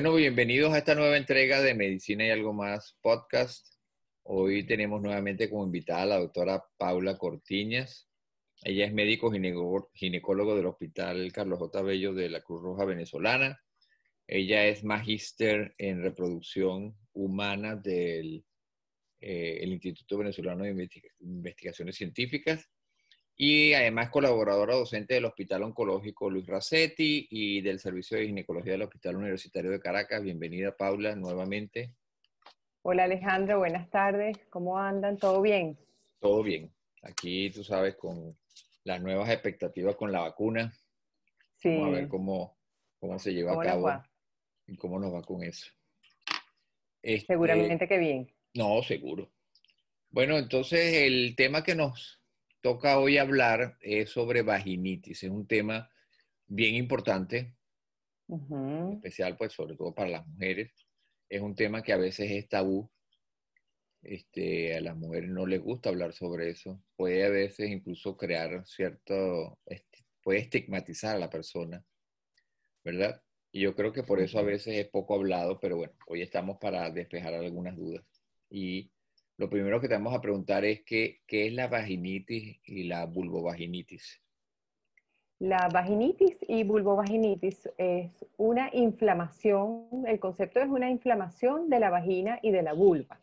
Bueno, bienvenidos a esta nueva entrega de Medicina y algo más podcast. Hoy tenemos nuevamente como invitada a la doctora Paula Cortiñas. Ella es médico ginecólogo del Hospital Carlos J. Bello de la Cruz Roja Venezolana. Ella es magíster en reproducción humana del eh, Instituto Venezolano de Investigaciones Científicas y además colaboradora docente del Hospital Oncológico Luis Racetti y del Servicio de Ginecología del Hospital Universitario de Caracas. Bienvenida, Paula, nuevamente. Hola, Alejandro, buenas tardes. ¿Cómo andan? ¿Todo bien? Todo bien. Aquí, tú sabes, con las nuevas expectativas con la vacuna. Sí. Vamos a ver cómo, cómo se lleva a cabo y cómo nos va con eso. Este, Seguramente que bien. No, seguro. Bueno, entonces el tema que nos toca hoy hablar es sobre vaginitis. Es un tema bien importante, especial pues sobre todo para las mujeres. Es un tema que a veces es tabú. Este, a las mujeres no les gusta hablar sobre eso. Puede a veces incluso crear cierto, puede estigmatizar a la persona, ¿verdad? Y yo creo que por eso a veces es poco hablado, pero bueno, hoy estamos para despejar algunas dudas. Y lo primero que te vamos a preguntar es qué, qué es la vaginitis y la vulvovaginitis. La vaginitis y vulvovaginitis es una inflamación, el concepto es una inflamación de la vagina y de la vulva.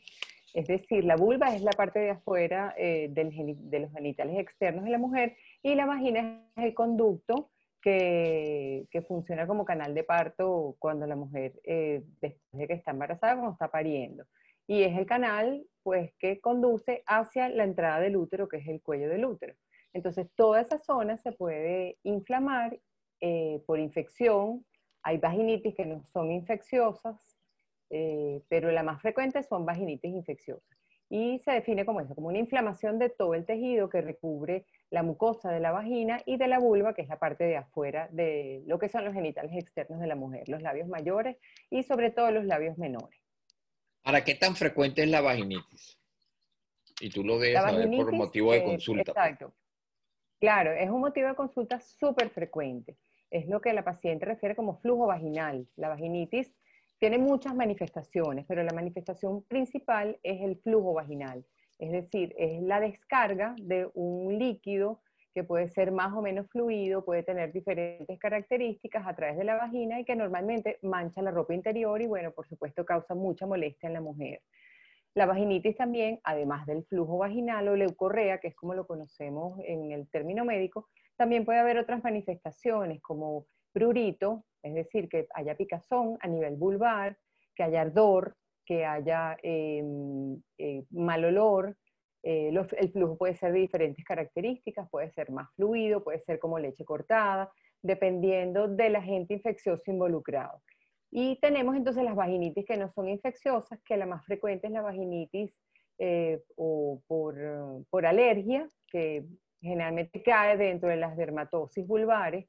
Es decir, la vulva es la parte de afuera eh, de los genitales externos de la mujer y la vagina es el conducto que, que funciona como canal de parto cuando la mujer, eh, de que está embarazada, cuando está pariendo y es el canal pues que conduce hacia la entrada del útero, que es el cuello del útero. Entonces, toda esa zona se puede inflamar eh, por infección. Hay vaginitis que no son infecciosas, eh, pero la más frecuente son vaginitis infecciosas. Y se define como eso, como una inflamación de todo el tejido que recubre la mucosa de la vagina y de la vulva, que es la parte de afuera de lo que son los genitales externos de la mujer, los labios mayores y sobre todo los labios menores. Ahora, ¿qué tan frecuente es la vaginitis? Y tú lo debes saber por motivo de consulta. Pues. exacto. Claro, es un motivo de consulta súper frecuente. Es lo que la paciente refiere como flujo vaginal. La vaginitis tiene muchas manifestaciones, pero la manifestación principal es el flujo vaginal. Es decir, es la descarga de un líquido que puede ser más o menos fluido, puede tener diferentes características a través de la vagina y que normalmente mancha la ropa interior y bueno, por supuesto causa mucha molestia en la mujer. La vaginitis también, además del flujo vaginal o leucorrea, que es como lo conocemos en el término médico, también puede haber otras manifestaciones como prurito, es decir, que haya picazón a nivel vulvar, que haya ardor, que haya em, eh, mal olor, eh, el flujo puede ser de diferentes características, puede ser más fluido, puede ser como leche cortada, dependiendo del agente infeccioso involucrado. Y tenemos entonces las vaginitis que no son infecciosas, que la más frecuente es la vaginitis eh, o por, alergia, que generalmente cae dentro de las dermatosis vulvares,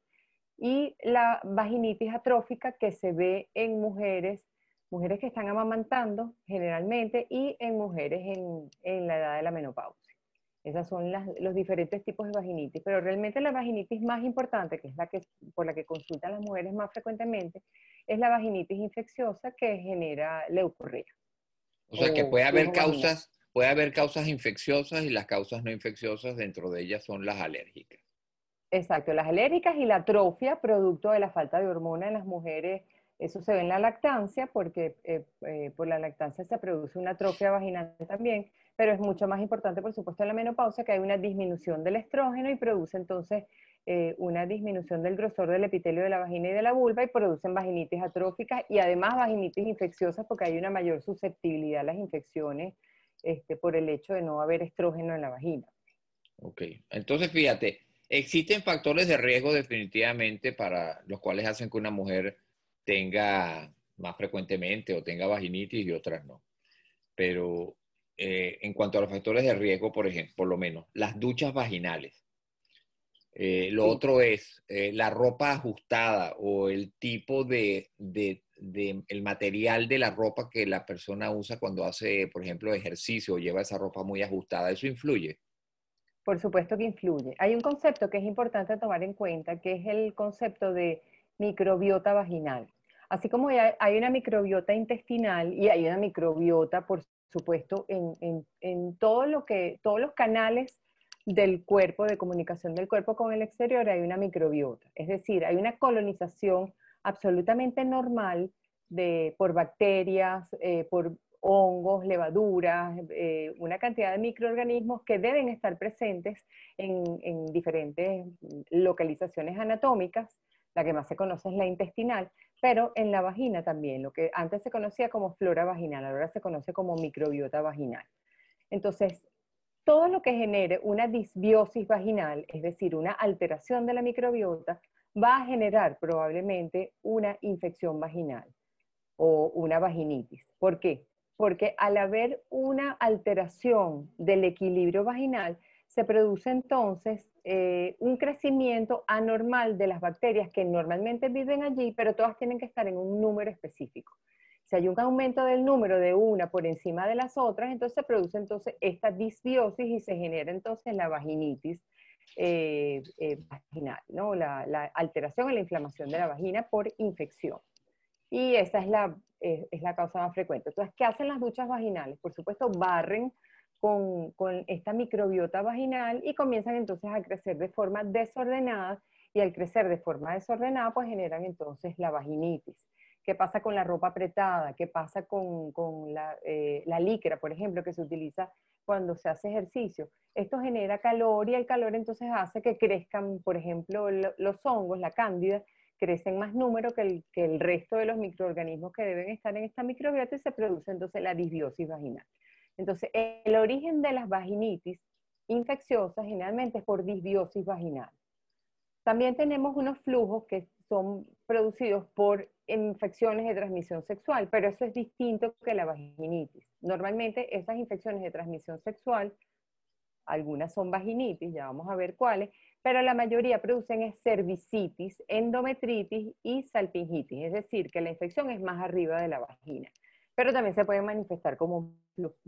y la vaginitis atrófica que se ve en mujeres mujeres que están amamantando generalmente y en mujeres en, la edad de la menopausia. Esos son los diferentes tipos de vaginitis, pero realmente la vaginitis más importante, que es la que, por la que consultan las mujeres más frecuentemente, es la vaginitis infecciosa que genera leucorrea. O sea que puede haber causas, puede haber causas infecciosas y las causas no infecciosas dentro de ellas son las alérgicas. Exacto, las alérgicas y la atrofia, producto de la falta de hormona en las mujeres eso se ve en la lactancia porque eh, eh, por la lactancia se produce una atrofia vaginal también, pero es mucho más importante, por supuesto, en la menopausia que hay una disminución del estrógeno y produce entonces eh, una disminución del grosor del epitelio de la vagina y de la vulva y producen vaginitis atróficas y además vaginitis infecciosas porque hay una mayor susceptibilidad a las infecciones este, por el hecho de no haber estrógeno en la vagina. Ok, entonces fíjate, existen factores de riesgo definitivamente para los cuales hacen que una mujer tenga más frecuentemente o tenga vaginitis y otras no. Pero eh, en cuanto a los factores de riesgo, por ejemplo, por lo menos, las duchas vaginales. Eh, lo otro es eh, la ropa ajustada o el tipo de, de, de, el material de la ropa que la persona usa cuando hace, por ejemplo, ejercicio o lleva esa ropa muy ajustada. ¿Eso influye? Por supuesto que influye. Hay un concepto que es importante tomar en cuenta, que es el concepto de microbiota vaginal. Así como hay una microbiota intestinal y hay una microbiota, por supuesto, en, todo lo que, todos los canales del cuerpo, de comunicación del cuerpo con el exterior, hay una microbiota. Es decir, hay una colonización absolutamente normal de, por bacterias, eh, por hongos, levaduras, eh, una cantidad de microorganismos que deben estar presentes en, en, diferentes localizaciones anatómicas. La que más se conoce es la intestinal, pero en la vagina también, lo que antes se conocía como flora vaginal, ahora se conoce como microbiota vaginal. Entonces, todo lo que genere una disbiosis vaginal, es decir, una alteración de la microbiota, va a generar probablemente una infección vaginal o una vaginitis. ¿Por qué? Porque al haber una alteración del equilibrio vaginal, se produce entonces eh, un crecimiento anormal de las bacterias que normalmente viven allí, pero todas tienen que estar en un número específico. Si hay un aumento del número de una por encima de las otras, entonces se produce entonces esta disbiosis y se genera entonces la vaginitis eh, eh, vaginal, ¿no? La, alteración o la inflamación de la vagina por infección. Y esa es la, es la causa más frecuente. Entonces, ¿qué hacen las duchas vaginales? Por supuesto, barren con, esta microbiota vaginal y comienzan entonces a crecer de forma desordenada y al crecer de forma desordenada pues generan entonces la vaginitis. ¿Qué pasa con la ropa apretada? ¿Qué pasa con, la, eh, la licra, por ejemplo, que se utiliza cuando se hace ejercicio? Esto genera calor y el calor entonces hace que crezcan, por ejemplo, los hongos, la cándida, crecen más número que el, que el resto de los microorganismos que deben estar en esta microbiota y se produce entonces la disbiosis vaginal. Entonces, el origen de las vaginitis infecciosas generalmente es por disbiosis vaginal. También tenemos unos flujos que son producidos por infecciones de transmisión sexual, pero eso es distinto que la vaginitis. Normalmente esas infecciones de transmisión sexual, algunas son vaginitis, ya vamos a ver cuáles, pero la mayoría producen cervicitis, endometritis y salpingitis, es decir, que la infección es más arriba de la vagina pero también se puede manifestar como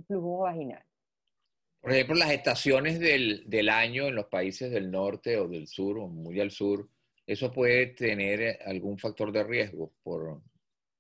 flujo vaginal. Por ejemplo, las estaciones del, año en los países del norte o del sur, o muy al sur, ¿eso puede tener algún factor de riesgo? Por,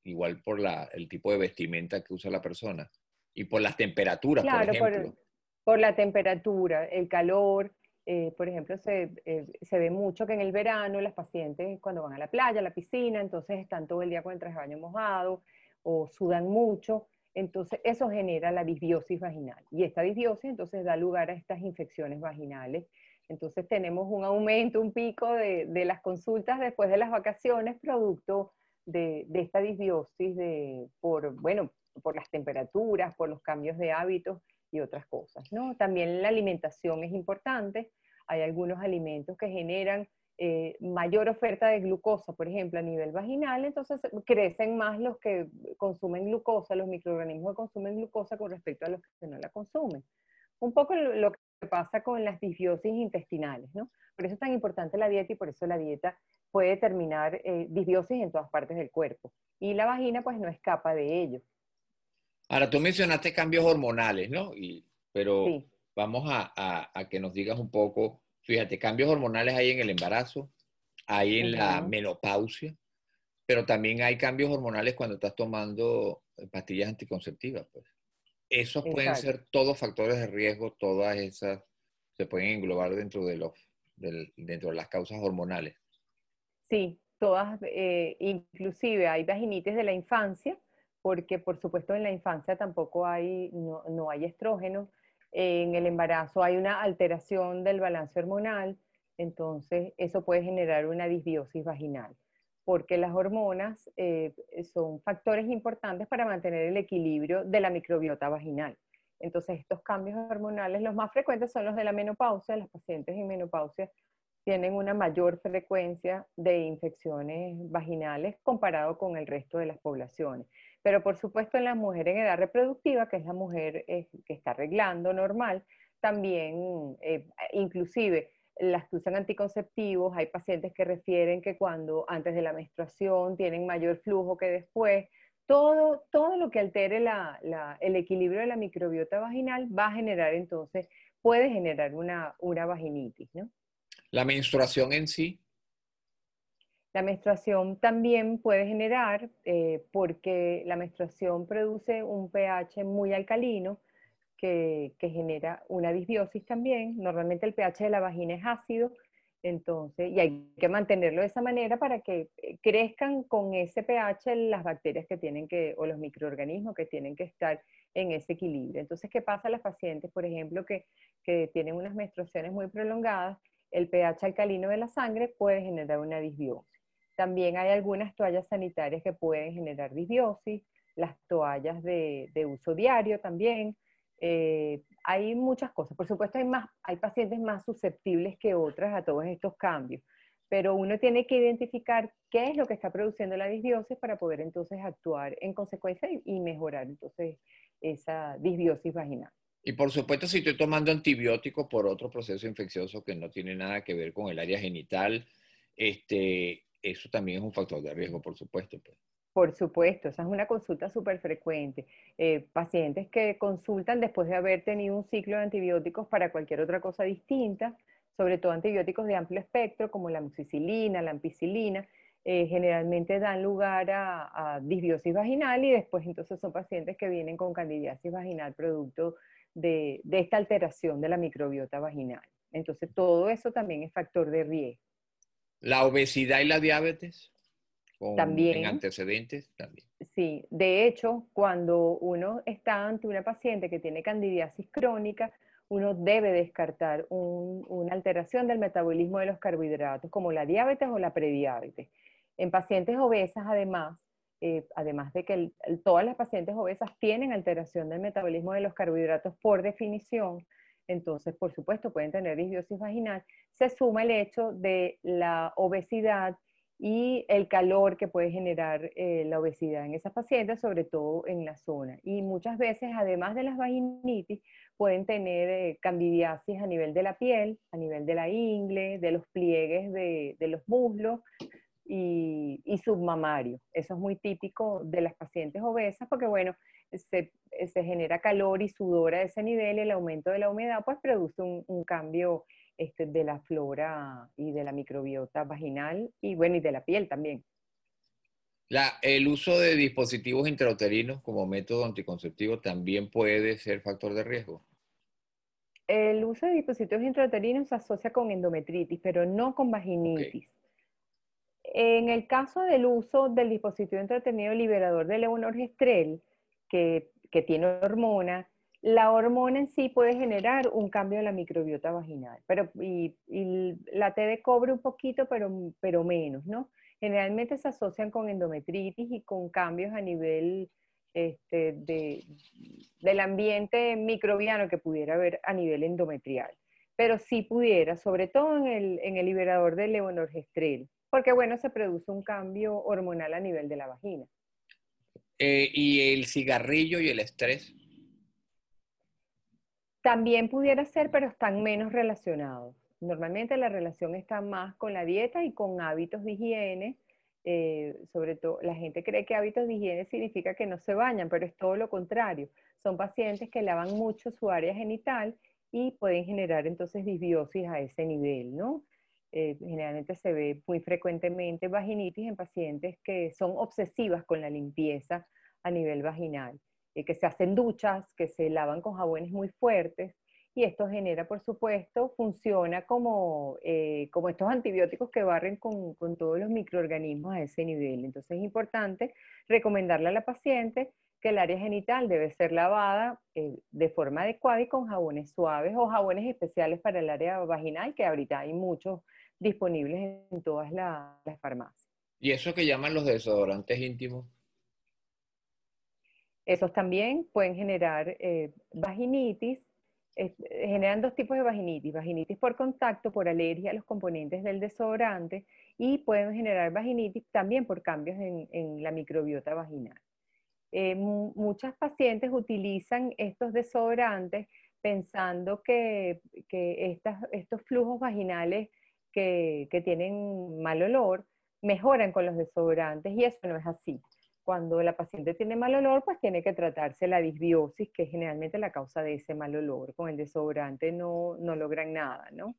igual por la, el tipo de vestimenta que usa la persona y por las temperaturas, por ejemplo. Por, la temperatura, el calor. Eh, por ejemplo, se, eh, se, ve mucho que en el verano las pacientes cuando van a la playa, a la piscina, entonces están todo el día con el traje de baño mojado, o sudan mucho, entonces eso genera la disbiosis vaginal. Y esta disbiosis entonces da lugar a estas infecciones vaginales. Entonces tenemos un aumento, un pico de, las consultas después de las vacaciones, producto de, esta disbiosis de, por, bueno, por las temperaturas, por los cambios de hábitos y otras cosas. ¿no? También la alimentación es importante. Hay algunos alimentos que generan eh, mayor oferta de glucosa, por ejemplo, a nivel vaginal, entonces crecen más los que consumen glucosa, los microorganismos que consumen glucosa con respecto a los que no la consumen. Un poco lo que pasa con las disbiosis intestinales, ¿no? Por eso es tan importante la dieta y por eso la dieta puede determinar eh, disbiosis en todas partes del cuerpo. Y la vagina pues no escapa de ello. Ahora, tú mencionaste cambios hormonales, ¿no? Y, pero vamos a, a que nos digas un poco Fíjate, cambios hormonales hay en el embarazo, hay en la menopausia, pero también hay cambios hormonales cuando estás tomando eh, pastillas anticonceptivas. Pues. Esos pueden ser todos factores de riesgo, todas esas se pueden englobar dentro de, los, dentro de las causas hormonales. Sí, todas, eh, inclusive hay vaginitis de la infancia, porque por supuesto en la infancia tampoco hay, no, no hay estrógeno, en el embarazo hay una alteración del balance hormonal, entonces eso puede generar una disbiosis vaginal, porque las hormonas eh, son factores importantes para mantener el equilibrio de la microbiota vaginal. Entonces estos cambios hormonales, los más frecuentes son los de la menopausia, las pacientes en menopausia tienen una mayor frecuencia de infecciones vaginales comparado con el resto de las poblaciones. Pero por supuesto en la mujer en edad reproductiva, que es la mujer eh, que está arreglando normal, también eh, inclusive las que usan anticonceptivos, hay pacientes que refieren que cuando antes de la menstruación tienen mayor flujo que después, todo, todo lo que altere el equilibrio de la microbiota vaginal va a generar entonces, puede generar una, una vaginitis, ¿no? La menstruación en sí La menstruación también puede generar, eh, porque la menstruación produce un pH muy alcalino que, genera una disbiosis también. Normalmente el pH de la vagina es ácido, entonces, y hay que mantenerlo de esa manera para que eh, crezcan con ese pH las bacterias que tienen que, o los microorganismos que tienen que estar en ese equilibrio. Entonces, ¿qué pasa a las pacientes, por ejemplo, que tienen unas menstruaciones muy prolongadas? El pH alcalino de la sangre puede generar una disbiosis. También hay algunas toallas sanitarias que pueden generar disbiosis, las toallas de, uso diario también. Eh, hay muchas cosas. Por supuesto, hay, más, hay pacientes más susceptibles que otras a todos estos cambios, pero uno tiene que identificar qué es lo que está produciendo la disbiosis para poder entonces actuar en consecuencia y, mejorar entonces esa disbiosis vaginal. Y por supuesto, si estoy tomando antibióticos por otro proceso infeccioso que no tiene nada que ver con el área genital, este, eso también es un factor de riesgo, por supuesto. Pues. Por supuesto, esa es una consulta súper frecuente. Eh, pacientes que consultan después de haber tenido un ciclo de antibióticos para cualquier otra cosa distinta, sobre todo antibióticos de amplio espectro como la amoxicilina, la ampicilina, eh, generalmente dan lugar a, disbiosis vaginal y después entonces son pacientes que vienen con candidiasis vaginal producto de esta alteración de la microbiota vaginal. Entonces todo eso también es factor de riesgo. La obesidad y la diabetes. también. En antecedentes también. Sí, de hecho, cuando uno está ante una paciente que tiene candidiasis crónica, uno debe descartar una alteración del metabolismo de los carbohidratos, como la diabetes o la prediabetes. En pacientes obesas, además, eh, además de que todas las pacientes obesas tienen alteración del metabolismo de los carbohidratos por definición, entonces, por supuesto, pueden tener disbiosis vaginal, se suma el hecho de la obesidad y el calor que puede generar eh, la obesidad en esas pacientes, sobre todo en la zona. Y muchas veces, además de las vaginitis, pueden tener eh, candidiasis a nivel de la piel, a nivel de la ingle, de los pliegues de, los muslos y, y submamario. Eso es muy típico de las pacientes obesas porque, bueno, se, genera calor y sudor a ese nivel y el aumento de la humedad pues produce un, cambio este, de la flora y de la microbiota vaginal y bueno, y de la piel también. La, el uso de dispositivos intrauterinos como método anticonceptivo también puede ser factor de riesgo. El uso de dispositivos intrauterinos se asocia con endometritis, pero no con vaginitis. En el caso del uso del dispositivo intrauterino liberador de levonorgestrel, que, tiene hormona, la hormona en sí puede generar un cambio en la microbiota vaginal, pero y, la T de cobre un poquito, pero, pero menos, ¿no? Generalmente se asocian con endometritis y con cambios a nivel este, de, del ambiente microbiano que pudiera haber a nivel endometrial. Pero sí pudiera, sobre todo en el, en el liberador del levonorgestrel, porque bueno, se produce un cambio hormonal a nivel de la vagina. Eh, ¿Y el cigarrillo y el estrés? También pudiera ser, pero están menos relacionados. Normalmente la relación está más con la dieta y con hábitos de higiene. Eh, sobre todo, la gente cree que hábitos de higiene significa que no se bañan, pero es todo lo contrario. Son pacientes que lavan mucho su área genital y pueden generar entonces disbiosis a ese nivel, ¿no? Eh, generalmente se ve muy frecuentemente vaginitis en pacientes que son obsesivas con la limpieza a nivel vaginal, eh, que se hacen duchas, que se lavan con jabones muy fuertes y esto genera, por supuesto, funciona como, eh, como estos antibióticos que barren con, con, todos los microorganismos a ese nivel. Entonces es importante recomendarle a la paciente que el área genital debe ser lavada de forma adecuada y con jabones suaves o jabones especiales para el área vaginal, que ahorita hay muchos disponibles en todas las farmacias. ¿Y eso que llaman los desodorantes íntimos? Esos también pueden generar eh, vaginitis, generan dos tipos de vaginitis, vaginitis por contacto, por alergia a los componentes del desodorante y pueden generar vaginitis también por cambios en, la microbiota vaginal. Eh, muchas pacientes utilizan estos desodorantes pensando que, estos flujos vaginales que, tienen mal olor mejoran con los desodorantes y eso no es así. Cuando la paciente tiene mal olor, pues tiene que tratarse la disbiosis, que es generalmente la causa de ese mal olor. Con el desodorante no, no logran nada, ¿no?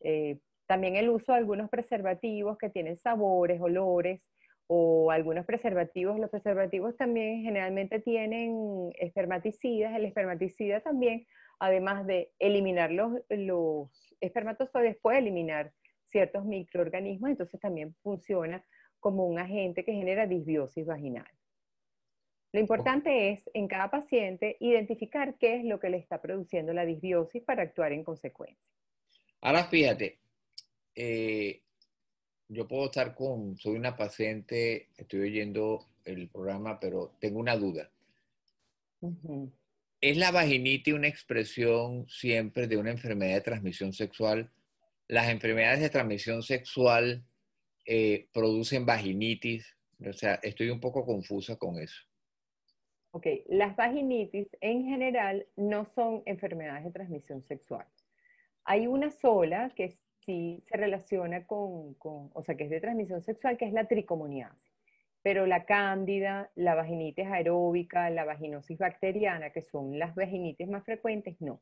Eh, También el uso de algunos preservativos que tienen sabores, olores, o algunos preservativos. Los preservativos también generalmente tienen espermaticidas. El espermaticida también, además de eliminar los, los espermatozoides, puede eliminar ciertos microorganismos, entonces también funciona como un agente que genera disbiosis vaginal. Lo importante es, en cada paciente, identificar qué es lo que le está produciendo la disbiosis para actuar en consecuencia. Ahora fíjate, eh, yo puedo estar con, soy una paciente, estoy oyendo el programa, pero tengo una duda. ¿Es la vaginitis una expresión siempre de una enfermedad de transmisión sexual? ¿Las enfermedades de transmisión sexual eh, producen vaginitis? O sea, estoy un poco confusa con eso. Ok, las vaginitis en general no son enfermedades de transmisión sexual. Hay una sola que sí se relaciona con, o sea, que es de transmisión sexual, que es la tricomoniasis. Pero la cándida, la vaginitis aeróbica, la vaginosis bacteriana, que son las vaginitis más frecuentes, no.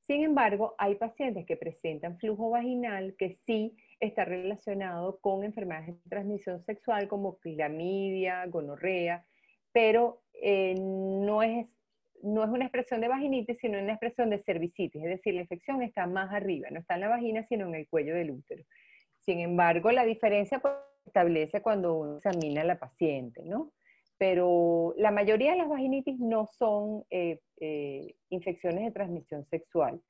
Sin embargo, hay pacientes que presentan flujo vaginal que sí está relacionado con enfermedades de transmisión sexual como clamidia, gonorrea, pero eh, no es no es una expresión de vaginitis, sino una expresión de cervicitis, es decir, la infección está más arriba, no está en la vagina, sino en el cuello del útero. Sin embargo, la diferencia pues, establece cuando uno examina a la paciente, ¿no? Pero la mayoría de las vaginitis no son eh, eh, infecciones de transmisión sexual.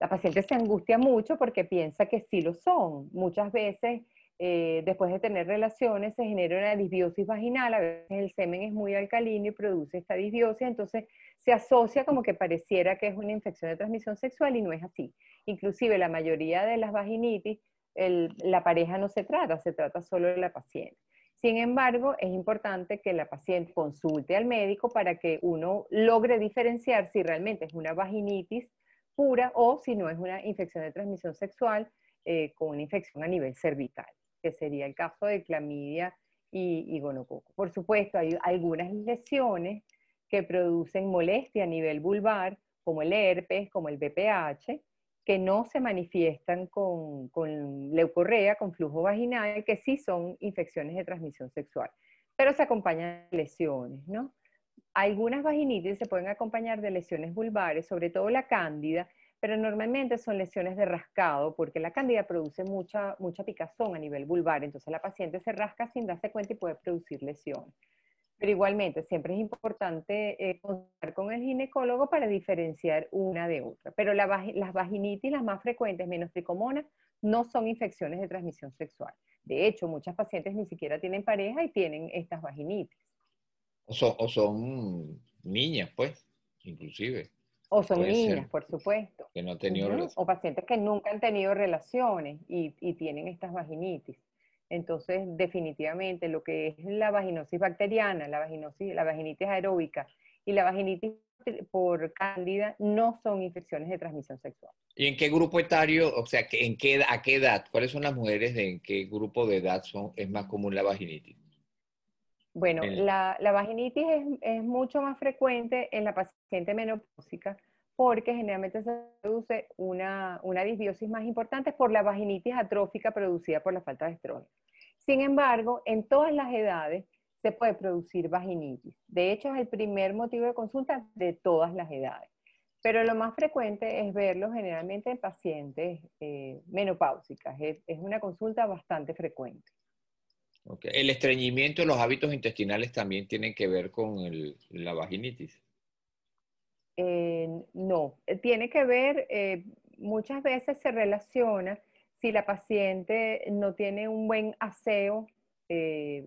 La paciente se angustia mucho porque piensa que sí lo son. Muchas veces eh, después de tener relaciones se genera una disbiosis vaginal, a veces el semen es muy alcalino y produce esta disbiosis, entonces se asocia como que pareciera que es una infección de transmisión sexual y no es así. Inclusive la mayoría de las vaginitis, la pareja no se trata, se trata solo de la paciente. Sin embargo, es importante que la paciente consulte al médico para que uno logre diferenciar si realmente es una vaginitis pura o si no es una infección de transmisión sexual eh, con una infección a nivel cervical que sería el caso de clamidia y, gonococo. Por supuesto, hay algunas lesiones que producen molestia a nivel vulvar, como el herpes, como el BPH, que no se manifiestan con, con, leucorrea, con flujo vaginal, que sí son infecciones de transmisión sexual, pero se acompañan de lesiones, ¿no? Algunas vaginitis se pueden acompañar de lesiones vulvares, sobre todo la cándida, pero normalmente son lesiones de rascado porque la cándida produce mucha, mucha picazón a nivel vulvar, entonces la paciente se rasca sin darse cuenta y puede producir lesión. Pero igualmente, siempre es importante eh, contar con el ginecólogo para diferenciar una de otra. Pero las vaginitis, las más frecuentes, menos tricomona, no son infecciones de transmisión sexual. De hecho, muchas pacientes ni siquiera tienen pareja y tienen estas vaginitis. O son, o son niñas, pues, inclusive. O son niñas, por supuesto. Que no han tenido O pacientes que nunca han tenido relaciones y, tienen estas vaginitis. Entonces, definitivamente, lo que es la vaginosis bacteriana, la, vaginosis, la vaginitis aeróbica y la vaginitis por cándida no son infecciones de transmisión sexual. ¿Y en qué grupo etario, o sea, en qué, a qué edad, cuáles son las mujeres de en qué grupo de edad son, es más común la vaginitis? Bueno, la, vaginitis es, mucho más frecuente en la paciente menopáusica porque generalmente se produce una, una disbiosis más importante por la vaginitis atrófica producida por la falta de estrógeno. Sin embargo, en todas las edades se puede producir vaginitis. De hecho, es el primer motivo de consulta de todas las edades. Pero lo más frecuente es verlo generalmente en pacientes eh, menopáusicas. es una consulta bastante frecuente. El estreñimiento los hábitos intestinales también tiene que ver con la vaginitis. Eh, no, tiene que ver, eh, muchas veces se relaciona si la paciente no tiene un buen aseo eh,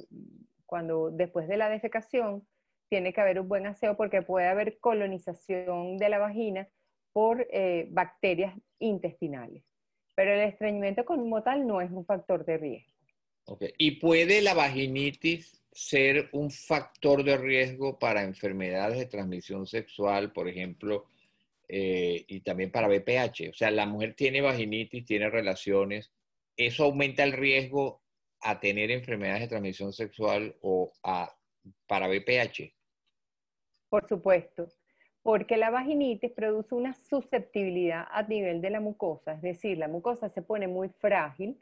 cuando después de la defecación, tiene que haber un buen aseo porque puede haber colonización de la vagina por bacterias intestinales. Pero el estreñimiento como tal no es un factor de riesgo. ¿Y puede la vaginitis ser un factor de riesgo para enfermedades de transmisión sexual, por ejemplo, eh, y también para BPH? O sea, la mujer tiene vaginitis, tiene relaciones, ¿eso aumenta el riesgo a tener enfermedades de transmisión sexual o para BPH? Por supuesto, porque la vaginitis produce una susceptibilidad a nivel de la mucosa, es decir, la mucosa se pone muy frágil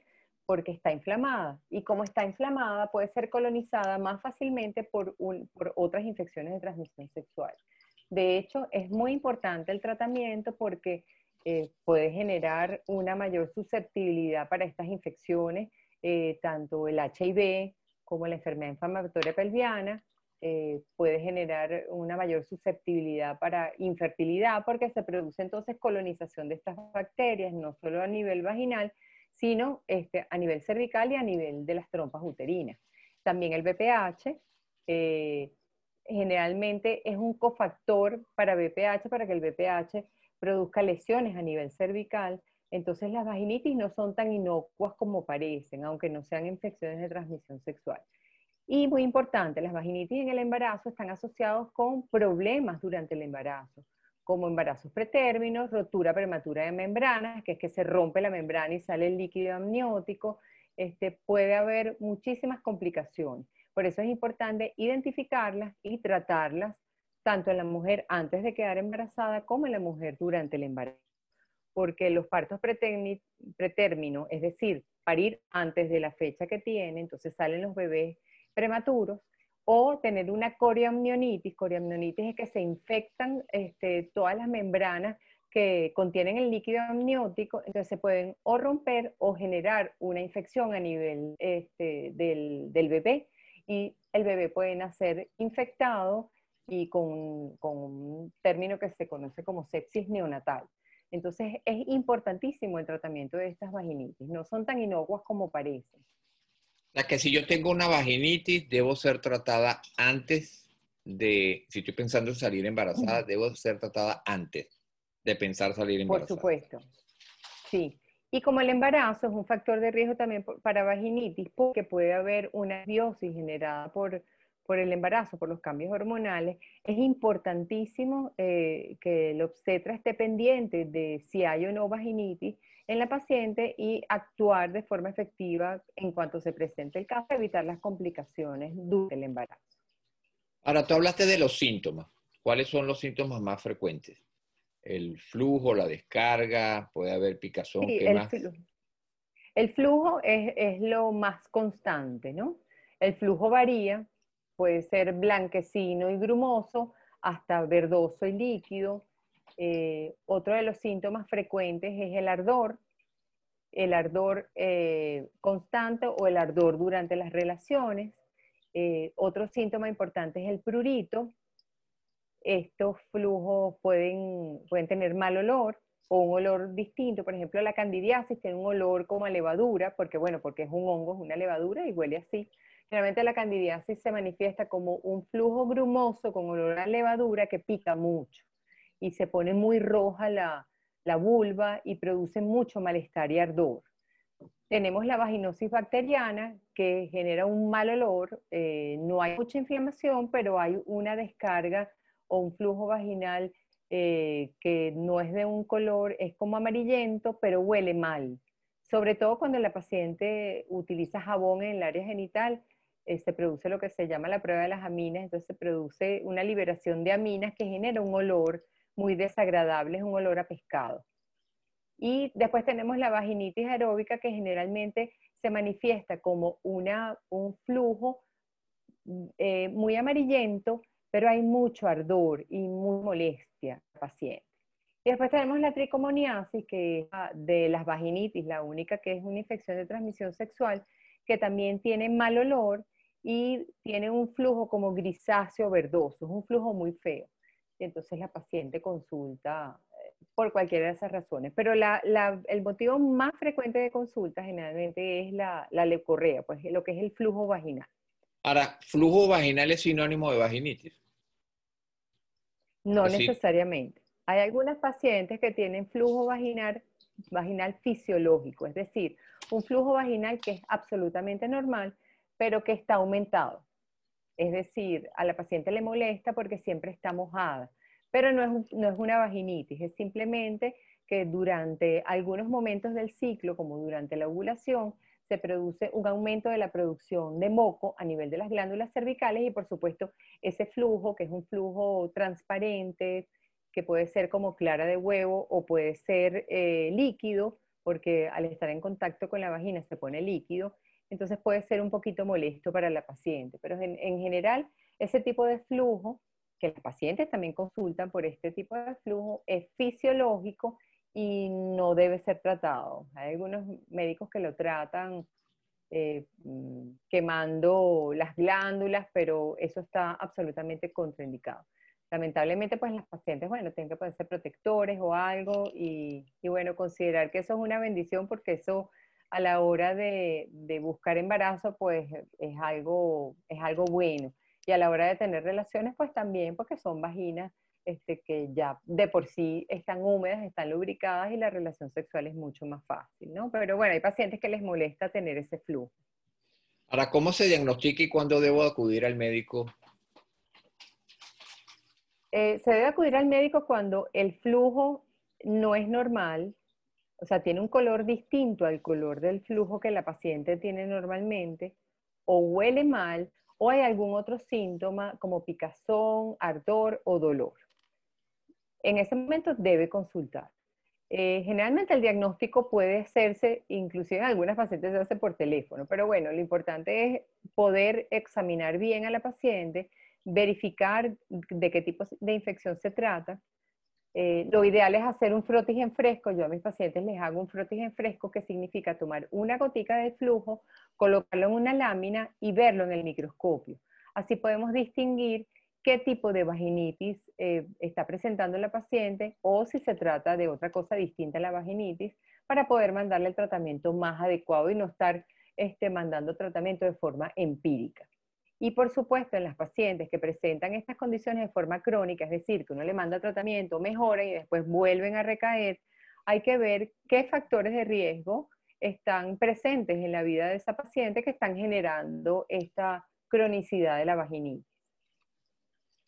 porque está inflamada y como está inflamada puede ser colonizada más fácilmente por, otras infecciones de transmisión sexual. De hecho, es muy importante el tratamiento porque eh, puede generar una mayor susceptibilidad para estas infecciones, eh, tanto el HIV como la enfermedad inflamatoria pelviana, eh, puede generar una mayor susceptibilidad para infertilidad porque se produce entonces colonización de estas bacterias, no solo a nivel vaginal, sino este, a nivel cervical y a nivel de las trompas uterinas. También el BPH generalmente es un cofactor para BPH, para que el BPH produzca lesiones a nivel cervical. Entonces las vaginitis no son tan inocuas como parecen, aunque no sean infecciones de transmisión sexual. Y muy importante, las vaginitis en el embarazo están asociados con problemas durante el embarazo, como embarazos pretérminos, rotura prematura de membranas, que es que se rompe la membrana y sale el líquido amniótico. Este, puede haber muchísimas complicaciones. Por eso es importante identificarlas y tratarlas tanto en la mujer antes de quedar embarazada como en la mujer durante el embarazo. Porque los partos pretérmino, es decir, parir antes de la fecha que tiene, entonces salen los bebés prematuros, o tener una coriamnionitis. Coriamnionitis es que se infectan este, todas las membranas que contienen el líquido amniótico, entonces se pueden o romper o generar una infección a nivel este, del, bebé y el bebé puede nacer infectado y con, un término que se conoce como sepsis neonatal. Entonces es importantísimo el tratamiento de estas vaginitis, no son tan inocuas como parecen. La que si yo tengo una vaginitis, debo ser tratada antes de, si estoy pensando en salir embarazada, debo ser tratada antes de pensar salir embarazada. Por supuesto, sí. Y como el embarazo es un factor de riesgo también para vaginitis, porque puede haber una biosis generada por por el embarazo, por los cambios hormonales, es importantísimo eh, que el obstetra esté pendiente de si hay o no vaginitis en la paciente y actuar de forma efectiva en cuanto se presente el caso, evitar las complicaciones durante el embarazo. Ahora, tú hablaste de los síntomas. ¿Cuáles son los síntomas más frecuentes? El flujo, la descarga, puede haber picazón, ¿qué el más? Flujo. El flujo es, es lo más constante, ¿no? El flujo varía, puede ser blanquecino y grumoso hasta verdoso y líquido. Eh, otro de los síntomas frecuentes es el ardor, el ardor eh, constante o el ardor durante las relaciones. Eh, otro síntoma importante es el prurito. Estos flujos pueden, pueden tener mal olor o un olor distinto. Por ejemplo, la candidiasis tiene un olor como a levadura, porque bueno, porque es un hongo, es una levadura y huele así. Generalmente la candidiasis se manifiesta como un flujo grumoso con olor a levadura que pica mucho y se pone muy roja la, vulva y produce mucho malestar y ardor. Tenemos la vaginosis bacteriana que genera un mal olor, eh, no hay mucha inflamación, pero hay una descarga o un flujo vaginal eh, que no es de un color, es como amarillento, pero huele mal. Sobre todo cuando la paciente utiliza jabón en el área genital, eh, se produce lo que se llama la prueba de las aminas, entonces se produce una liberación de aminas que genera un olor muy desagradable, es un olor a pescado. Y después tenemos la vaginitis aeróbica que generalmente se manifiesta como una, un flujo eh, muy amarillento, pero hay mucho ardor y muy molestia al paciente. Y después tenemos la tricomoniasis, que es de las vaginitis, la única que es una infección de transmisión sexual, que también tiene mal olor y tiene un flujo como grisáceo verdoso, es un flujo muy feo. Y entonces la paciente consulta eh, por cualquiera de esas razones. Pero el motivo más frecuente de consulta generalmente es la, leucorrea, pues lo que es el flujo vaginal. Ahora, ¿flujo vaginal es sinónimo de vaginitis? No necesariamente. Hay algunas pacientes que tienen flujo vaginal, vaginal fisiológico, es decir, un flujo vaginal que es absolutamente normal, pero que está aumentado. Es decir, a la paciente le molesta porque siempre está mojada, pero no es, no es una vaginitis, es simplemente que durante algunos momentos del ciclo, como durante la ovulación, se produce un aumento de la producción de moco a nivel de las glándulas cervicales y por supuesto ese flujo, que es un flujo transparente, que puede ser como clara de huevo o puede ser eh, líquido, porque al estar en contacto con la vagina se pone líquido, entonces puede ser un poquito molesto para la paciente. Pero en, en general, ese tipo de flujo, que los pacientes también consultan por este tipo de flujo, es fisiológico y no debe ser tratado. Hay algunos médicos que lo tratan eh, mm, quemando las glándulas, pero eso está absolutamente contraindicado. Lamentablemente, pues las pacientes, bueno, tienen que ponerse protectores o algo y, bueno, considerar que eso es una bendición porque eso a la hora de, de, buscar embarazo, pues es algo, es algo bueno. Y a la hora de tener relaciones, pues también porque son vaginas este, que ya de por sí están húmedas, están lubricadas y la relación sexual es mucho más fácil, ¿no? Pero bueno, hay pacientes que les molesta tener ese flujo. Ahora, ¿cómo se diagnostica y cuándo debo acudir al médico? Eh, se debe acudir al médico cuando el flujo no es normal, o sea, tiene un color distinto al color del flujo que la paciente tiene normalmente, o huele mal, o hay algún otro síntoma como picazón, ardor o dolor en ese momento debe consultar. Eh, generalmente el diagnóstico puede hacerse, inclusive en algunas pacientes se hace por teléfono, pero bueno, lo importante es poder examinar bien a la paciente, verificar de qué tipo de infección se trata. Eh, lo ideal es hacer un frotigen fresco. Yo a mis pacientes les hago un frotigen fresco que significa tomar una gotica de flujo, colocarlo en una lámina y verlo en el microscopio. Así podemos distinguir qué tipo de vaginitis eh, está presentando la paciente o si se trata de otra cosa distinta a la vaginitis para poder mandarle el tratamiento más adecuado y no estar este, mandando tratamiento de forma empírica. Y por supuesto, en las pacientes que presentan estas condiciones de forma crónica, es decir, que uno le manda tratamiento, mejora y después vuelven a recaer, hay que ver qué factores de riesgo están presentes en la vida de esa paciente que están generando esta cronicidad de la vaginitis.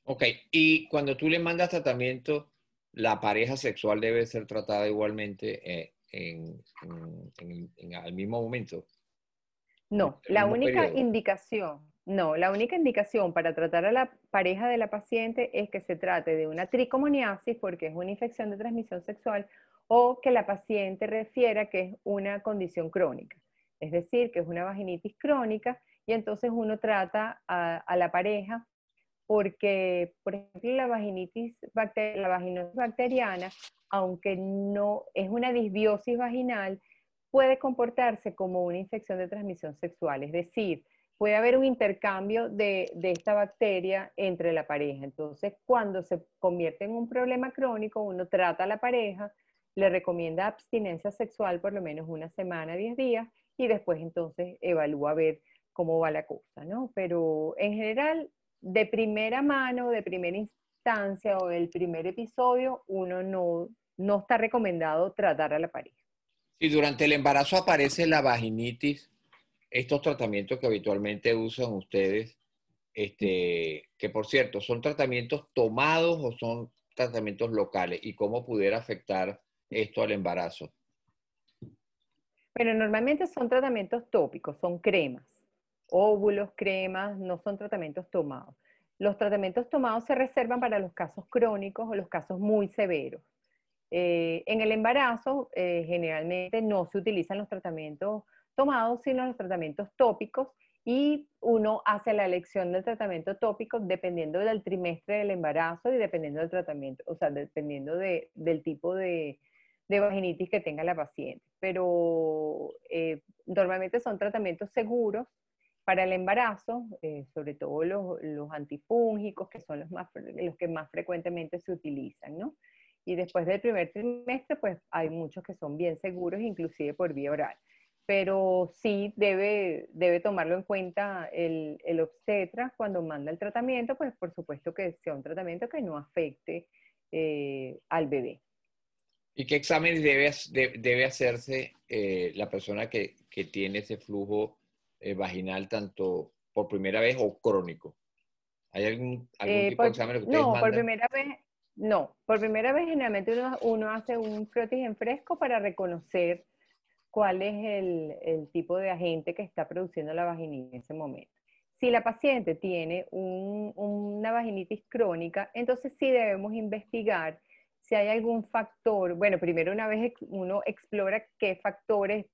Ok, y cuando tú le mandas tratamiento, la pareja sexual debe ser tratada igualmente eh, en, al mismo momento. No, la única indicación, no, la única indicación para tratar a la pareja de la paciente es que se trate de una tricomoniasis porque es una infección de transmisión sexual o que la paciente refiera que es una condición crónica, es decir, que es una vaginitis crónica y entonces uno trata a la pareja porque, por ejemplo, la vaginitis, vaginosis bacteriana, aunque no es una disbiosis vaginal, puede comportarse como una infección de transmisión sexual, es decir, puede haber un intercambio de, de, esta bacteria entre la pareja. Entonces, cuando se convierte en un problema crónico, uno trata a la pareja, le recomienda abstinencia sexual por lo menos una semana, 10 días, y después entonces evalúa a ver cómo va la cosa, ¿no? Pero en general, de primera mano, de primera instancia o del primer episodio, uno no, no está recomendado tratar a la pareja. Si durante el embarazo aparece la vaginitis, estos tratamientos que habitualmente usan ustedes, este, que por cierto, ¿son tratamientos tomados o son tratamientos locales? ¿Y cómo pudiera afectar esto al embarazo? Bueno, normalmente son tratamientos tópicos, son cremas óvulos, cremas, no son tratamientos tomados. Los tratamientos tomados se reservan para los casos crónicos o los casos muy severos. Eh, en el embarazo, eh, generalmente no se utilizan los tratamientos tomados, sino los tratamientos tópicos y uno hace la elección del tratamiento tópico dependiendo del trimestre del embarazo y dependiendo del tratamiento, o sea, dependiendo del tipo de, vaginitis que tenga la paciente. Pero eh, normalmente son tratamientos seguros para el embarazo, eh, sobre todo los, antifúngicos, que son los, más, los que más frecuentemente se utilizan, ¿no? Y después del primer trimestre, pues hay muchos que son bien seguros, inclusive por vía oral. Pero sí debe, debe tomarlo en cuenta el, el obstetra cuando manda el tratamiento, pues por supuesto que sea un tratamiento que no afecte eh, al bebé. ¿Y qué exámenes debe, debe hacerse eh, la persona que, que tiene ese flujo eh, vaginal tanto por primera vez o crónico? ¿Hay algún, eh, tipo de examen que ustedes No, por primera vez, no. Por primera vez generalmente uno, hace un frotigen fresco para reconocer cuál es el, tipo de agente que está produciendo la vaginitis en ese momento. Si la paciente tiene una vaginitis crónica, entonces sí debemos investigar si hay algún factor, bueno, primero una vez uno explora qué factores,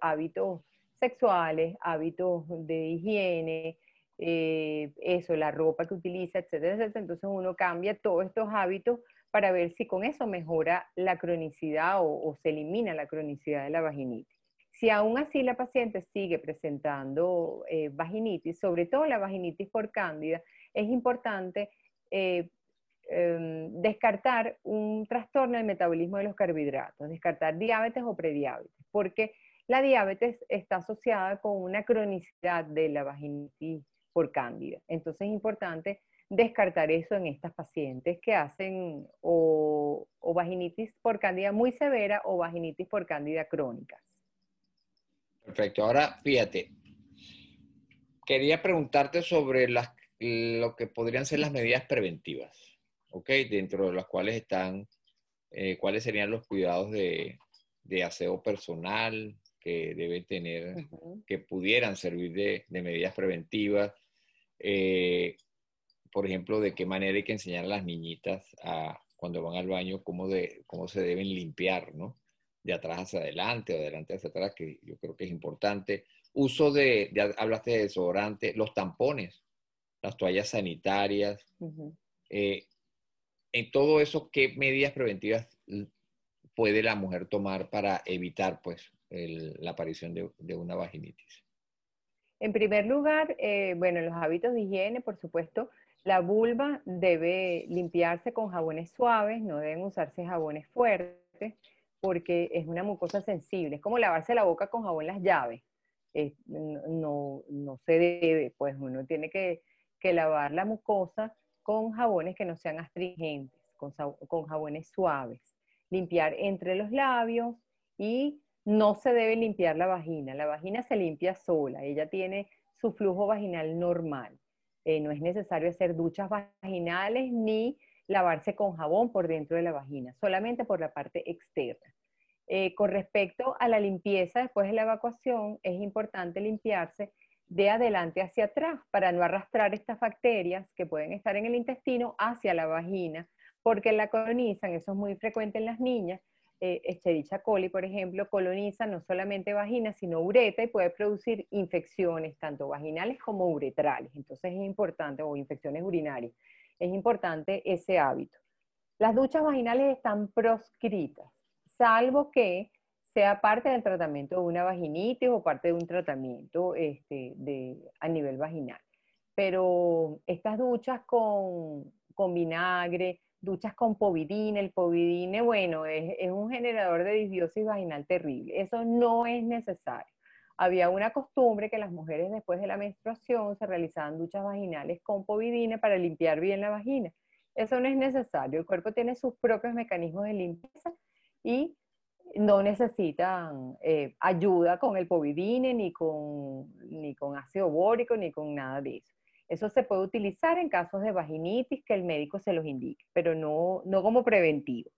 hábitos sexuales, hábitos de higiene, eh, eso, la ropa que utiliza, etcétera, etcétera. Entonces uno cambia todos estos hábitos para ver si con eso mejora la cronicidad o, se elimina la cronicidad de la vaginitis. Si aún así la paciente sigue presentando eh, vaginitis, sobre todo la vaginitis por cándida, es importante eh, em, descartar un trastorno del metabolismo de los carbohidratos, descartar diabetes o prediabetes, porque la diabetes está asociada con una cronicidad de la vaginitis por cándida. Entonces es importante descartar eso en estas pacientes que hacen o, vaginitis por cándida muy severa o vaginitis por cándida crónicas. Perfecto. Ahora, fíjate, quería preguntarte sobre las, lo que podrían ser las medidas preventivas, ¿ok? Dentro de las cuales están, eh, cuáles serían los cuidados de, aseo personal que debe tener, que pudieran servir de, de medidas preventivas, eh, por ejemplo, de qué manera hay que enseñar a las niñitas a, cuando van al baño cómo, de, cómo se deben limpiar, ¿no? De atrás hacia adelante o de adelante hacia atrás, que yo creo que es importante. Uso de, ya hablaste de desodorante, los tampones, las toallas sanitarias. Eh, en todo eso, ¿qué medidas preventivas puede la mujer tomar para evitar, pues, la aparición de una vaginitis? En primer lugar, eh, bueno, los hábitos de higiene, por supuesto, la vulva debe limpiarse con jabones suaves, no deben usarse jabones fuertes, porque es una mucosa sensible. Es como lavarse la boca con jabón las llaves. no, no, se debe, pues uno tiene que, lavar la mucosa con jabones que no sean astringentes, con, con jabones suaves. Limpiar entre los labios y no se debe limpiar la vagina. La vagina se limpia sola. Ella tiene su flujo vaginal normal. Eh, no es necesario hacer duchas vaginales ni lavarse con jabón por dentro de la vagina, solamente por la parte externa. Eh, con respecto a la limpieza después de la evacuación, es importante limpiarse de adelante hacia atrás para no arrastrar estas bacterias que pueden estar en el intestino hacia la vagina, porque la colonizan, eso es muy frecuente en las niñas, eh, coli, por ejemplo, coloniza no solamente vagina, sino ureta y puede producir infecciones, tanto vaginales como uretrales. Entonces es importante, o infecciones urinarias, es importante ese hábito. Las duchas vaginales están proscritas, salvo que sea parte del tratamiento de una vaginitis o parte de un tratamiento este, de, a nivel vaginal. Pero estas duchas con, con vinagre, duchas con povidine. El povidine, bueno, es, un generador de disbiosis vaginal terrible. Eso no es necesario. Había una costumbre que las mujeres después de la menstruación se realizaban duchas vaginales con povidine para limpiar bien la vagina. Eso no es necesario. El cuerpo tiene sus propios mecanismos de limpieza y no necesitan eh, ayuda con el povidine, ni con, ni con ácido bórico, ni con nada de eso. Eso se puede utilizar en casos de vaginitis que el médico se los indique, pero no, no como preventivo.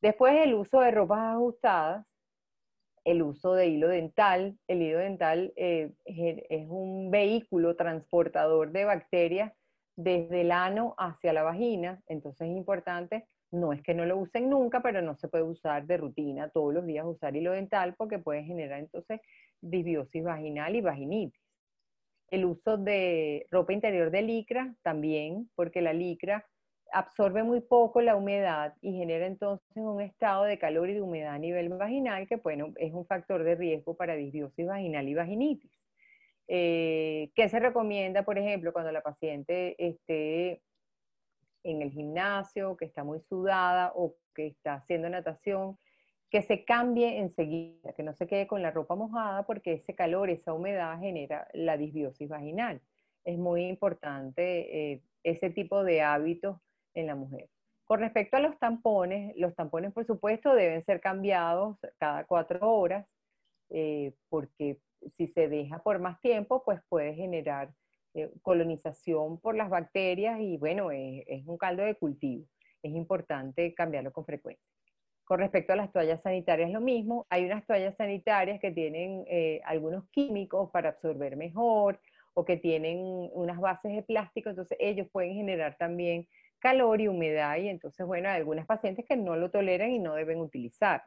Después el uso de ropas ajustadas, el uso de hilo dental. El hilo dental eh, es un vehículo transportador de bacterias desde el ano hacia la vagina, entonces es importante, no es que no lo usen nunca, pero no se puede usar de rutina todos los días usar hilo dental porque puede generar entonces disbiosis vaginal y vaginitis. El uso de ropa interior de licra también, porque la licra absorbe muy poco la humedad y genera entonces un estado de calor y de humedad a nivel vaginal que bueno, es un factor de riesgo para disbiosis vaginal y vaginitis. Eh, ¿Qué se recomienda, por ejemplo, cuando la paciente esté en el gimnasio, que está muy sudada o que está haciendo natación? Que se cambie enseguida, que no se quede con la ropa mojada porque ese calor, esa humedad genera la disbiosis vaginal. Es muy importante eh, ese tipo de hábitos en la mujer. Con respecto a los tampones, los tampones por supuesto deben ser cambiados cada cuatro horas eh, porque si se deja por más tiempo pues puede generar eh, colonización por las bacterias y bueno, es un caldo de cultivo. Es importante cambiarlo con frecuencia. Con respecto a las toallas sanitarias, lo mismo. Hay unas toallas sanitarias que tienen eh, algunos químicos para absorber mejor o que tienen unas bases de plástico, entonces ellos pueden generar también calor y humedad y entonces, bueno, hay algunas pacientes que no lo toleran y no deben utilizar.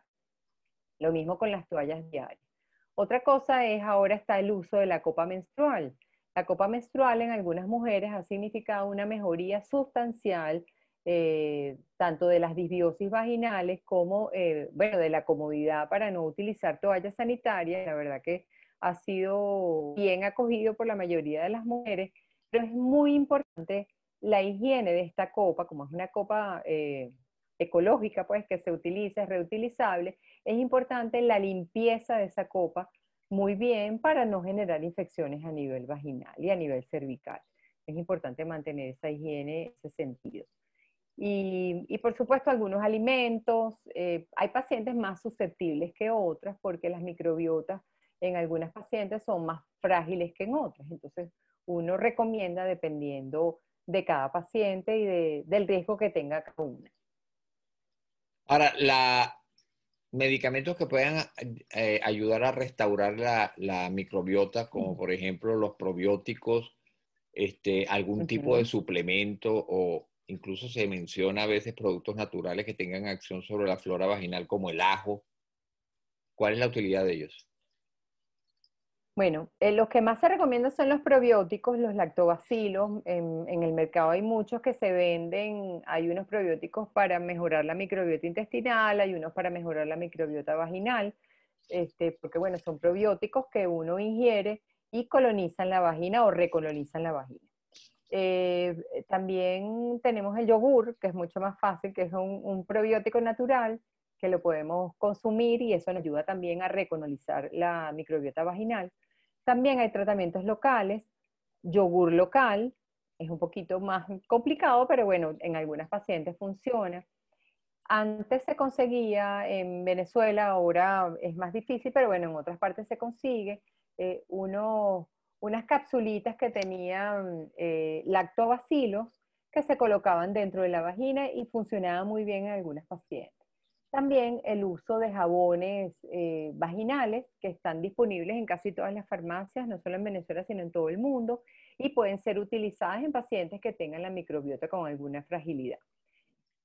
Lo mismo con las toallas diarias. Otra cosa es ahora está el uso de la copa menstrual. La copa menstrual en algunas mujeres ha significado una mejoría sustancial eh, tanto de las disbiosis vaginales como, eh, bueno, de la comodidad para no utilizar toallas sanitarias. La verdad que ha sido bien acogido por la mayoría de las mujeres, pero es muy importante la higiene de esta copa, como es una copa eh, ecológica, pues que se utiliza, es reutilizable, es importante la limpieza de esa copa muy bien para no generar infecciones a nivel vaginal y a nivel cervical. Es importante mantener esa higiene en ese sentido. Y, por supuesto algunos alimentos. Eh, hay pacientes más susceptibles que otras porque las microbiotas en algunas pacientes son más frágiles que en otras. Entonces uno recomienda dependiendo de cada paciente y del riesgo que tenga cada una. Ahora, la, medicamentos que puedan eh, ayudar a restaurar la, microbiota, como por ejemplo los probióticos, este, algún tipo de suplemento o incluso se menciona a veces productos naturales que tengan acción sobre la flora vaginal como el ajo. ¿Cuál es la utilidad de ellos? Bueno, eh, los que más se recomiendan son los probióticos, los lactobacilos. En, el mercado hay muchos que se venden. Hay unos probióticos para mejorar la microbiota intestinal, hay unos para mejorar la microbiota vaginal, este, porque bueno, son probióticos que uno ingiere y colonizan la vagina o recolonizan la vagina. Eh, también tenemos el yogur, que es mucho más fácil, que es un, un probiótico natural que lo podemos consumir y eso nos ayuda también a recolonizar la microbiota vaginal. También hay tratamientos locales, yogur local, es un poquito más complicado, pero bueno, en algunas pacientes funciona. Antes se conseguía en Venezuela, ahora es más difícil, pero bueno, en otras partes se consigue eh, unas capsulitas que tenían eh, lactobacilos que se colocaban dentro de la vagina y funcionaban muy bien en algunas pacientes. También el uso de jabones eh, vaginales que están disponibles en casi todas las farmacias, no solo en Venezuela, sino en todo el mundo, y pueden ser utilizadas en pacientes que tengan la microbiota con alguna fragilidad.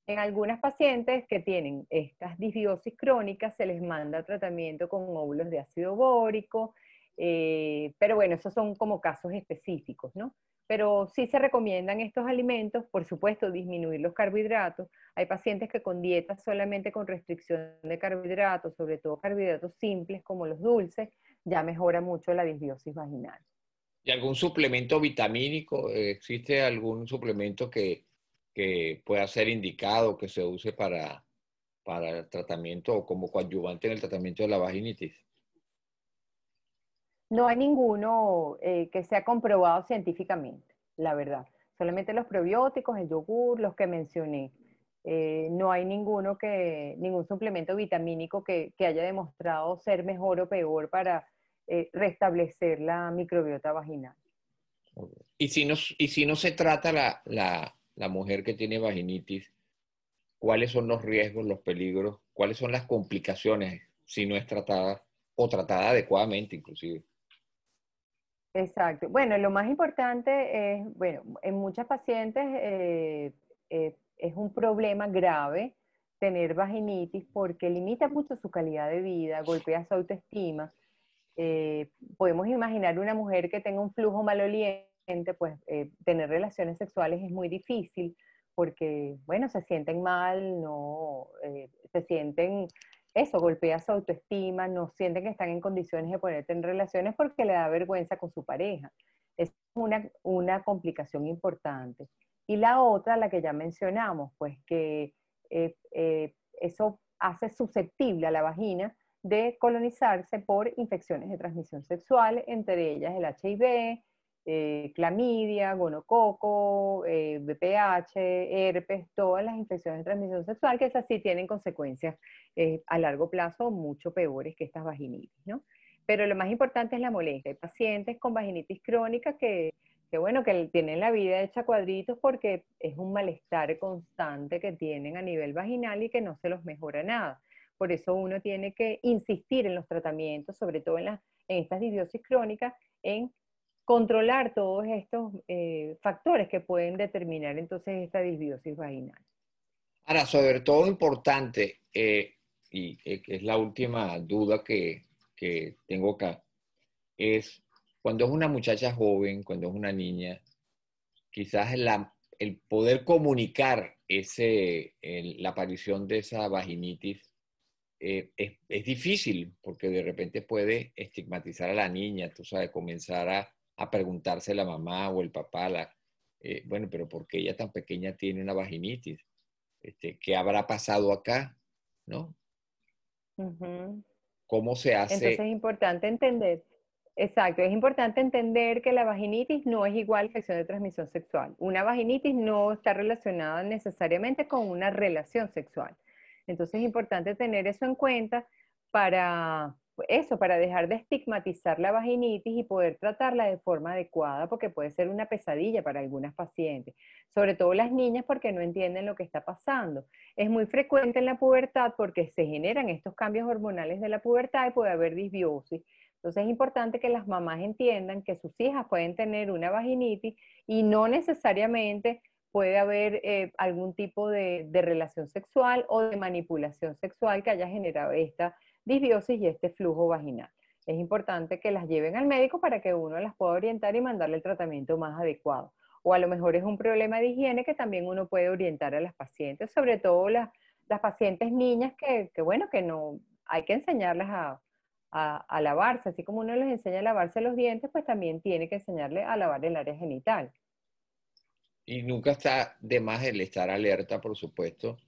En algunas pacientes que tienen estas disbiosis crónicas se les manda tratamiento con óvulos de ácido bórico, eh, pero bueno, esos son como casos específicos, ¿no? pero sí se recomiendan estos alimentos, por supuesto, disminuir los carbohidratos. Hay pacientes que con dietas solamente con restricción de carbohidratos, sobre todo carbohidratos simples como los dulces, ya mejora mucho la disbiosis vaginal. ¿Y algún suplemento vitamínico? ¿Existe algún suplemento que, que pueda ser indicado, que se use para, para el tratamiento o como coadyuvante en el tratamiento de la vaginitis? No hay ninguno eh, que sea comprobado científicamente, la verdad. Solamente los probióticos, el yogur, los que mencioné. Eh, no hay ninguno que, ningún suplemento vitamínico que, haya demostrado ser mejor o peor para eh, restablecer la microbiota vaginal. Y si no, y si no se trata la, la mujer que tiene vaginitis, ¿cuáles son los riesgos, los peligros? ¿Cuáles son las complicaciones si no es tratada o tratada adecuadamente inclusive? Exacto. Bueno, lo más importante es, bueno, en muchas pacientes eh, eh, es un problema grave tener vaginitis porque limita mucho su calidad de vida, golpea su autoestima. Eh, podemos imaginar una mujer que tenga un flujo maloliente, pues tener relaciones sexuales es muy difícil porque, bueno, se sienten mal, no, se sienten eso, golpea su autoestima, no sienten que están en condiciones de ponerte en relaciones porque le da vergüenza con su pareja. Es una, una complicación importante. Y la otra, la que ya mencionamos, pues que eh, eh, eso hace susceptible a la vagina de colonizarse por infecciones de transmisión sexual, entre ellas el HIV, eh, clamidia, gonococo, eh, BPH, herpes, todas las infecciones de transmisión sexual, que esas sí tienen consecuencias eh, a largo plazo mucho peores que estas vaginitis, ¿no? Pero lo más importante es la molestia. Hay pacientes con vaginitis crónica que, que, bueno, que tienen la vida hecha cuadritos porque es un malestar constante que tienen a nivel vaginal y que no se los mejora nada. Por eso uno tiene que insistir en los tratamientos, sobre todo en, las, en estas disbiosis crónicas, en controlar todos estos eh, factores que pueden determinar entonces esta disbiosis vaginal. Ahora, sobre todo importante, eh, y es la última duda que, que tengo acá, es cuando es una muchacha joven, cuando es una niña, quizás el poder comunicar ese, la aparición de esa vaginitis eh, es, difícil porque de repente puede estigmatizar a la niña, tú sabes, comenzar a, a preguntarse la mamá o el papá, la, eh, bueno, pero ¿por qué ella tan pequeña tiene una vaginitis? Este, ¿Qué habrá pasado acá? ¿No? ¿Cómo se hace? Entonces es importante entender Exacto, es importante entender que la vaginitis no es igual a infección de transmisión sexual. Una vaginitis no está relacionada necesariamente con una relación sexual. Entonces es importante tener eso en cuenta para eso, para dejar de estigmatizar la vaginitis y poder tratarla de forma adecuada, porque puede ser una pesadilla para algunas pacientes, sobre todo las niñas porque no entienden lo que está pasando. Es muy frecuente en la pubertad porque se generan estos cambios hormonales de la pubertad y puede haber disbiosis entonces es importante que las mamás entiendan que sus hijas pueden tener una vaginitis y no necesariamente puede haber eh, algún tipo de, relación sexual o de manipulación sexual que haya generado esta disbiosis y este flujo vaginal. Es importante que las lleven al médico para que uno las pueda orientar y mandarle el tratamiento más adecuado. O a lo mejor es un problema de higiene que también uno puede orientar a las pacientes, sobre todo las, pacientes niñas que, bueno, que no hay que enseñarles a, a, lavarse, así como uno les enseña a lavarse los dientes, pues también tiene que enseñarle a lavar el área genital. Y nunca está de más el estar alerta, por supuesto,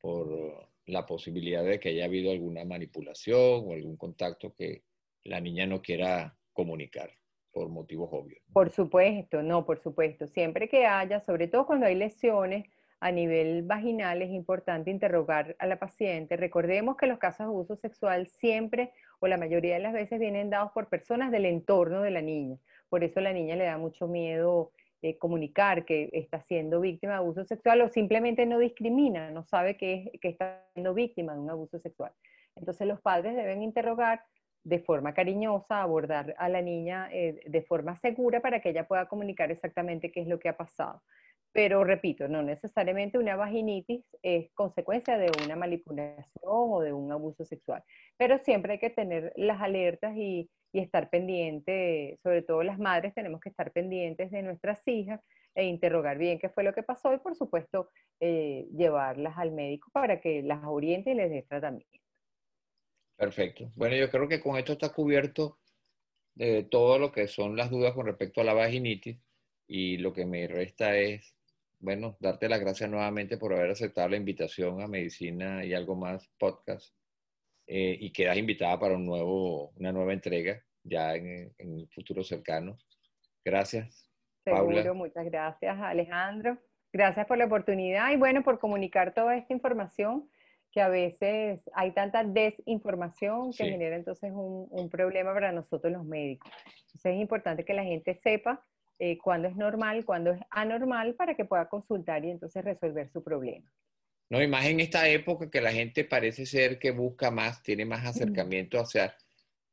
por la posibilidad de que haya habido alguna manipulación o algún contacto que la niña no quiera comunicar por motivos obvios. Por supuesto, no, por supuesto. Siempre que haya, sobre todo cuando hay lesiones a nivel vaginal, es importante interrogar a la paciente. Recordemos que los casos de abuso sexual siempre o la mayoría de las veces vienen dados por personas del entorno de la niña. Por eso la niña le da mucho miedo eh, comunicar que está siendo víctima de abuso sexual o simplemente no discrimina, no sabe que, está siendo víctima de un abuso sexual. Entonces los padres deben interrogar de forma cariñosa, abordar a la niña eh, de forma segura para que ella pueda comunicar exactamente qué es lo que ha pasado. Pero repito, no necesariamente una vaginitis es consecuencia de una manipulación o de un abuso sexual. Pero siempre hay que tener las alertas y, estar pendiente, sobre todo las madres tenemos que estar pendientes de nuestras hijas e interrogar bien qué fue lo que pasó y por supuesto eh, llevarlas al médico para que las oriente y les dé tratamiento. Perfecto. Bueno, yo creo que con esto está cubierto de todo lo que son las dudas con respecto a la vaginitis y lo que me resta es bueno, darte las gracias nuevamente por haber aceptado la invitación a Medicina y algo más podcast eh, y quedas invitada para un nuevo, una nueva entrega ya en, en el futuro cercano. Gracias. Seguro, muchas gracias Alejandro. Gracias por la oportunidad y bueno, por comunicar toda esta información que a veces hay tanta desinformación que genera entonces un, un problema para nosotros los médicos. Entonces es importante que la gente sepa eh, cuándo es normal, cuándo es anormal, para que pueda consultar y entonces resolver su problema. No, y más en esta época que la gente parece ser que busca más, tiene más acercamiento hacia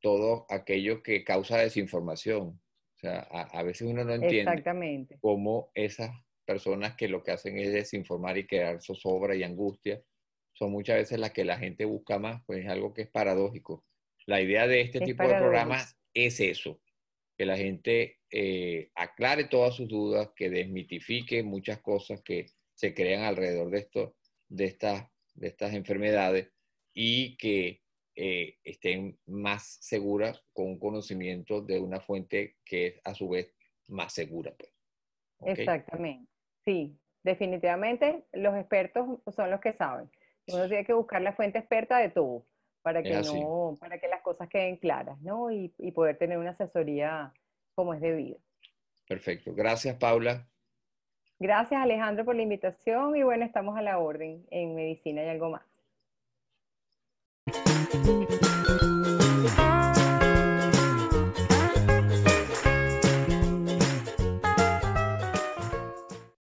todo aquello que causa desinformación. O sea, a, veces uno no entiende cómo esas personas que lo que hacen es desinformar y crear zozobra y angustia, son muchas veces las que la gente busca más, pues es algo que es paradójico. La idea de este tipo de programas es eso, que la gente eh, aclare todas sus dudas, que desmitifique muchas cosas que se crean alrededor de, esto, de, estas, de estas enfermedades y que eh, estén más seguras con un conocimiento de una fuente que es a su vez más segura. Pues. Exactamente, sí, definitivamente los expertos son los que saben. Uno tiene que buscar la fuente experta de todo para que, no, para que las cosas queden claras, ¿no? Y, y, poder tener una asesoría como es debido. Perfecto. Gracias, Paula. Gracias, Alejandro, por la invitación y bueno, estamos a la orden en medicina y algo más. thank you